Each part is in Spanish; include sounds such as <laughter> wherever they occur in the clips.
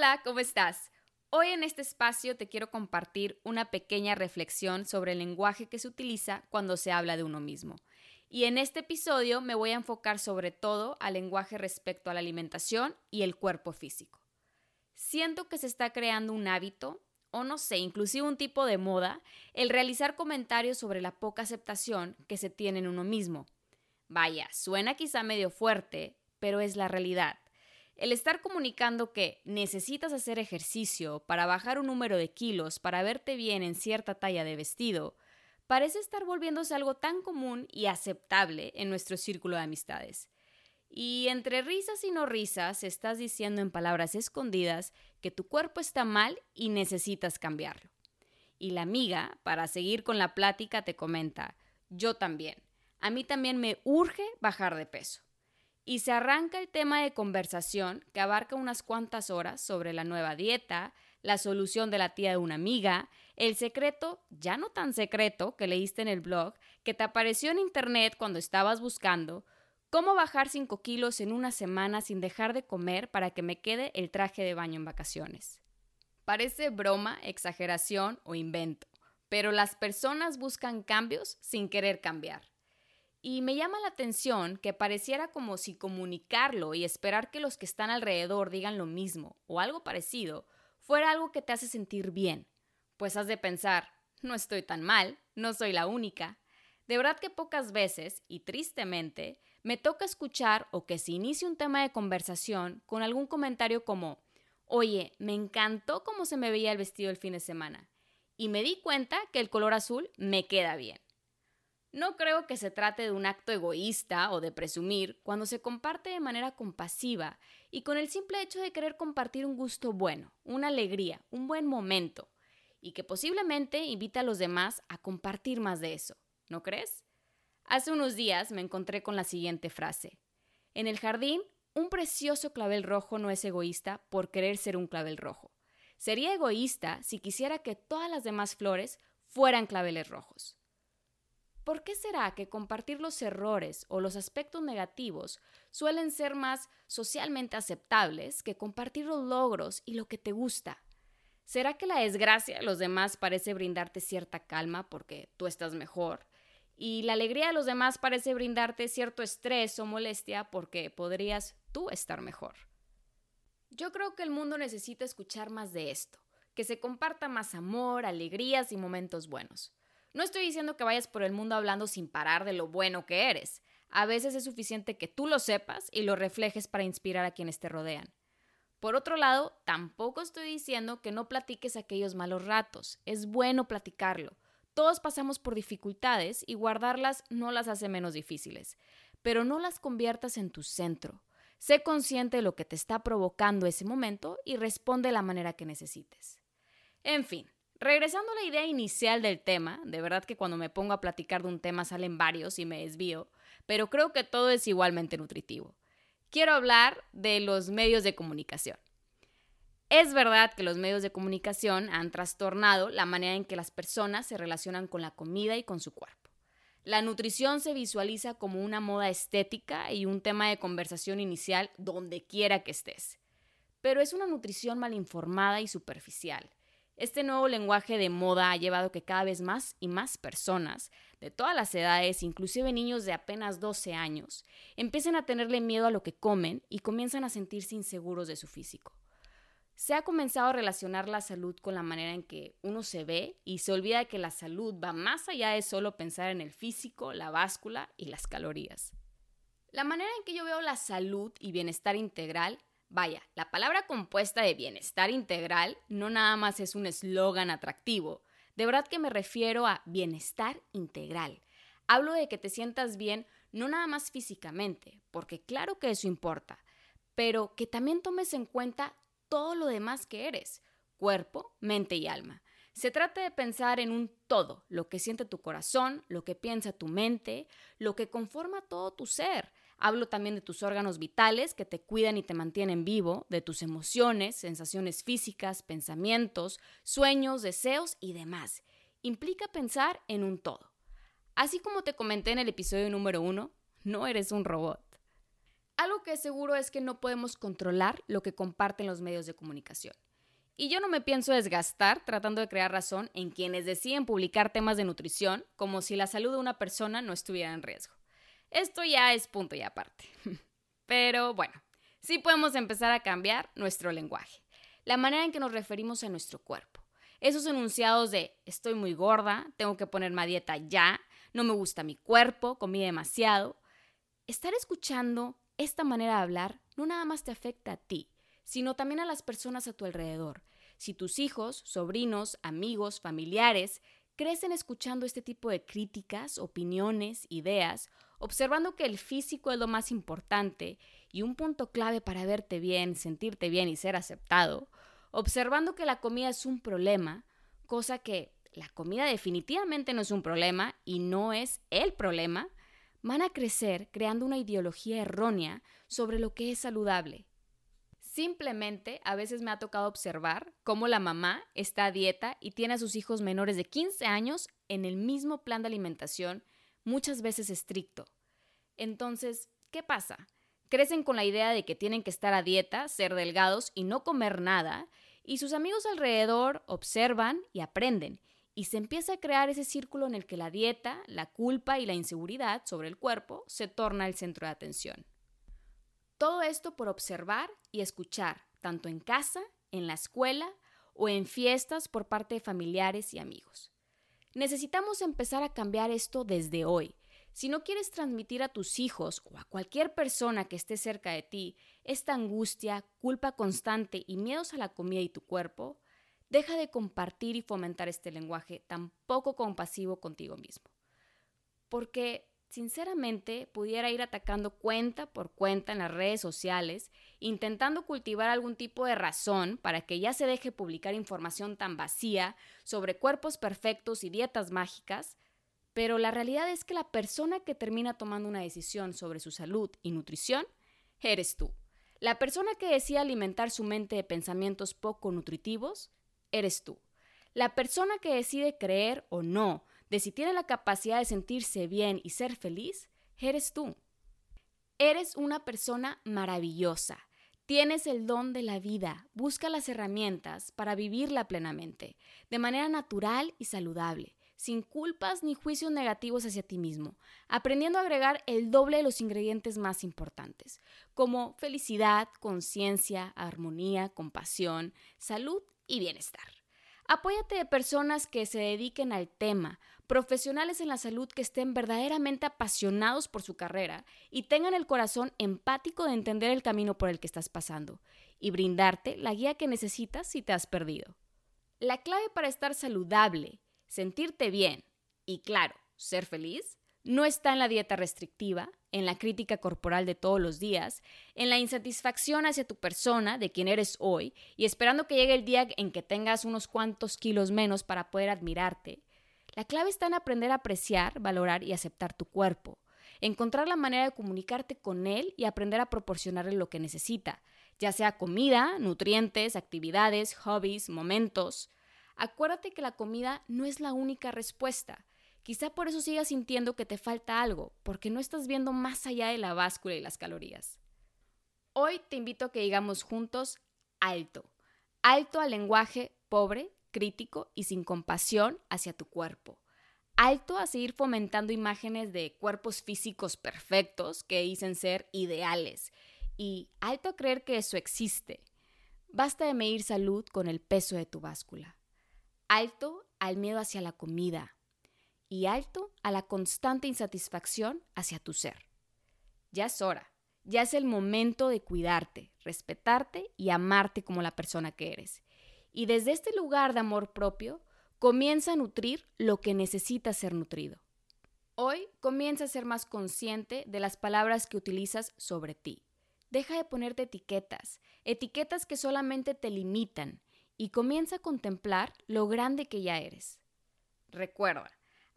Hola, ¿cómo estás? Hoy en este espacio te quiero compartir una pequeña reflexión sobre el lenguaje que se utiliza cuando se habla de uno mismo. Y en este episodio me voy a enfocar sobre todo al lenguaje respecto a la alimentación y el cuerpo físico. Siento que se está creando un hábito, o no sé, inclusive un tipo de moda, el realizar comentarios sobre la poca aceptación que se tiene en uno mismo. Vaya, suena quizá medio fuerte, pero es la realidad. El estar comunicando que necesitas hacer ejercicio para bajar un número de kilos para verte bien en cierta talla de vestido, parece estar volviéndose algo tan común y aceptable en nuestro círculo de amistades. Y entre risas y no risas estás diciendo en palabras escondidas que tu cuerpo está mal y necesitas cambiarlo. Y la amiga, para seguir con la plática, te comenta, yo también. A mí también me urge bajar de peso y se arranca el tema de conversación que abarca unas cuantas horas sobre la nueva dieta, la solución de la tía de una amiga, el secreto, ya no tan secreto, que leíste en el blog, que te apareció en internet cuando estabas buscando, cómo bajar 5 kilos en una semana sin dejar de comer para que me quede el traje de baño en vacaciones. Parece broma, exageración o invento, pero las personas buscan cambios sin querer cambiar. Y me llama la atención que pareciera como si comunicarlo y esperar que los que están alrededor digan lo mismo o algo parecido fuera algo que te hace sentir bien. Pues has de pensar, no estoy tan mal, no soy la única. De verdad que pocas veces, y tristemente, me toca escuchar o que se inicie un tema de conversación con algún comentario como, oye, me encantó cómo se me veía el vestido el fin de semana, y me di cuenta que el color azul me queda bien. No creo que se trate de un acto egoísta o de presumir cuando se comparte de manera compasiva y con el simple hecho de querer compartir un gusto bueno, una alegría, un buen momento, y que posiblemente invita a los demás a compartir más de eso, ¿no crees? Hace unos días me encontré con la siguiente frase. En el jardín, un precioso clavel rojo no es egoísta por querer ser un clavel rojo. Sería egoísta si quisiera que todas las demás flores fueran claveles rojos. ¿Por qué será que compartir los errores o los aspectos negativos suelen ser más socialmente aceptables que compartir los logros y lo que te gusta? ¿Será que la desgracia de los demás parece brindarte cierta calma porque tú estás mejor? Y la alegría de los demás parece brindarte cierto estrés o molestia porque podrías tú estar mejor. Yo creo que el mundo necesita escuchar más de esto, que se comparta más amor, alegrías y momentos buenos. No estoy diciendo que vayas por el mundo hablando sin parar de lo bueno que eres. A veces es suficiente que tú lo sepas y lo reflejes para inspirar a quienes te rodean. Por otro lado, tampoco estoy diciendo que no platiques aquellos malos ratos. Es bueno platicarlo. Todos pasamos por dificultades y guardarlas no las hace menos difíciles, pero no las conviertas en tu centro. Sé consciente de lo que te está provocando ese momento y responde de la manera que necesites. En fin, Regresando a la idea inicial del tema, de verdad que cuando me pongo a platicar de un tema salen varios y me desvío, pero creo que todo es igualmente nutritivo. Quiero hablar de los medios de comunicación. Es verdad que los medios de comunicación han trastornado la manera en que las personas se relacionan con la comida y con su cuerpo. La nutrición se visualiza como una moda estética y un tema de conversación inicial donde quiera que estés. Pero es una nutrición mal informada y superficial este nuevo lenguaje de moda ha llevado que cada vez más y más personas de todas las edades, inclusive niños de apenas 12 años, empiecen a tenerle miedo a lo que comen y comienzan a sentirse inseguros de su físico. Se ha comenzado a relacionar la salud con la manera en que uno se ve y se olvida que la salud va más allá de solo pensar en el físico, la báscula y las calorías. La manera en que yo veo la salud y bienestar integral Vaya, la palabra compuesta de bienestar integral no nada más es un eslogan atractivo. De verdad que me refiero a bienestar integral. Hablo de que te sientas bien no nada más físicamente, porque claro que eso importa, pero que también tomes en cuenta todo lo demás que eres, cuerpo, mente y alma. Se trata de pensar en un todo, lo que siente tu corazón, lo que piensa tu mente, lo que conforma todo tu ser. Hablo también de tus órganos vitales que te cuidan y te mantienen vivo, de tus emociones, sensaciones físicas, pensamientos, sueños, deseos y demás. Implica pensar en un todo. Así como te comenté en el episodio número uno, no eres un robot. Algo que es seguro es que no podemos controlar lo que comparten los medios de comunicación. Y yo no me pienso desgastar tratando de crear razón en quienes deciden publicar temas de nutrición como si la salud de una persona no estuviera en riesgo. Esto ya es punto y aparte. <laughs> Pero bueno, sí podemos empezar a cambiar nuestro lenguaje, la manera en que nos referimos a nuestro cuerpo. Esos enunciados de estoy muy gorda, tengo que ponerme a dieta ya, no me gusta mi cuerpo, comí demasiado. Estar escuchando esta manera de hablar no nada más te afecta a ti, sino también a las personas a tu alrededor. Si tus hijos, sobrinos, amigos, familiares crecen escuchando este tipo de críticas, opiniones, ideas, observando que el físico es lo más importante y un punto clave para verte bien, sentirte bien y ser aceptado, observando que la comida es un problema, cosa que la comida definitivamente no es un problema y no es el problema, van a crecer creando una ideología errónea sobre lo que es saludable. Simplemente a veces me ha tocado observar cómo la mamá está a dieta y tiene a sus hijos menores de 15 años en el mismo plan de alimentación, muchas veces estricto. Entonces, ¿qué pasa? Crecen con la idea de que tienen que estar a dieta, ser delgados y no comer nada, y sus amigos alrededor observan y aprenden, y se empieza a crear ese círculo en el que la dieta, la culpa y la inseguridad sobre el cuerpo se torna el centro de atención. Todo esto por observar y escuchar, tanto en casa, en la escuela o en fiestas por parte de familiares y amigos. Necesitamos empezar a cambiar esto desde hoy. Si no quieres transmitir a tus hijos o a cualquier persona que esté cerca de ti esta angustia, culpa constante y miedos a la comida y tu cuerpo, Deja de compartir y fomentar este lenguaje tan poco compasivo contigo mismo. Porque, sinceramente, pudiera ir atacando cuenta por cuenta en las redes sociales, intentando cultivar algún tipo de razón para que ya se deje publicar información tan vacía sobre cuerpos perfectos y dietas mágicas, pero la realidad es que la persona que termina tomando una decisión sobre su salud y nutrición eres tú. La persona que decide alimentar su mente de pensamientos poco nutritivos eres tú. La persona que decide creer o no, de si tiene la capacidad de sentirse bien y ser feliz, eres tú. Eres una persona maravillosa. Tienes el don de la vida. Busca las herramientas para vivirla plenamente, de manera natural y saludable, sin culpas ni juicios negativos hacia ti mismo, aprendiendo a agregar el doble de los ingredientes más importantes, como felicidad, conciencia, armonía, compasión, salud y bienestar. Apóyate de personas que se dediquen al tema, profesionales en la salud que estén verdaderamente apasionados por su carrera y tengan el corazón empático de entender el camino por el que estás pasando y brindarte la guía que necesitas si te has perdido. La clave para estar saludable, sentirte bien y, claro, ser feliz no está en la dieta restrictiva, en la crítica corporal de todos los días, en la insatisfacción hacia tu persona, de quien eres hoy, y esperando que llegue el día en que tengas unos cuantos kilos menos para poder admirarte. La clave está en aprender a apreciar, valorar y aceptar tu cuerpo, encontrar la manera de comunicarte con él y aprender a proporcionarle lo que necesita, ya sea comida, nutrientes, actividades, hobbies, momentos. Acuérdate que la comida no es la única respuesta. Quizá por eso sigas sintiendo que te falta algo, porque no estás viendo más allá de la báscula y las calorías. Hoy te invito a que digamos juntos alto. Alto al lenguaje pobre, crítico y sin compasión hacia tu cuerpo. Alto a seguir fomentando imágenes de cuerpos físicos perfectos que dicen ser ideales. Y alto a creer que eso existe. Basta de medir salud con el peso de tu báscula. Alto al miedo hacia la comida, y alto a la constante insatisfacción hacia tu ser. Ya es hora, ya es el momento de cuidarte, respetarte y amarte como la persona que eres. Y desde este lugar de amor propio, comienza a nutrir lo que necesita ser nutrido. Hoy comienza a ser más consciente de las palabras que utilizas sobre ti. Deja de ponerte etiquetas, etiquetas que solamente te limitan, y comienza a contemplar lo grande que ya eres. Recuerda,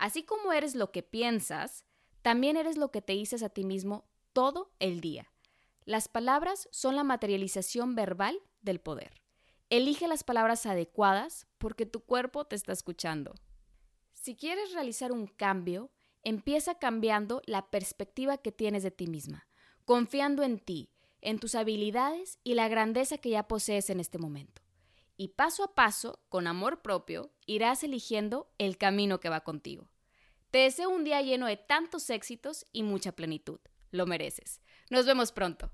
así como eres lo que piensas, también eres lo que te dices a ti mismo todo el día. Las palabras son la materialización verbal del poder. Elige las palabras adecuadas porque tu cuerpo te está escuchando. Si quieres realizar un cambio, empieza cambiando la perspectiva que tienes de ti misma, confiando en ti, en tus habilidades y la grandeza que ya posees en este momento. Y paso a paso, con amor propio, irás eligiendo el camino que va contigo. Te deseo un día lleno de tantos éxitos y mucha plenitud. Lo mereces. Nos vemos pronto.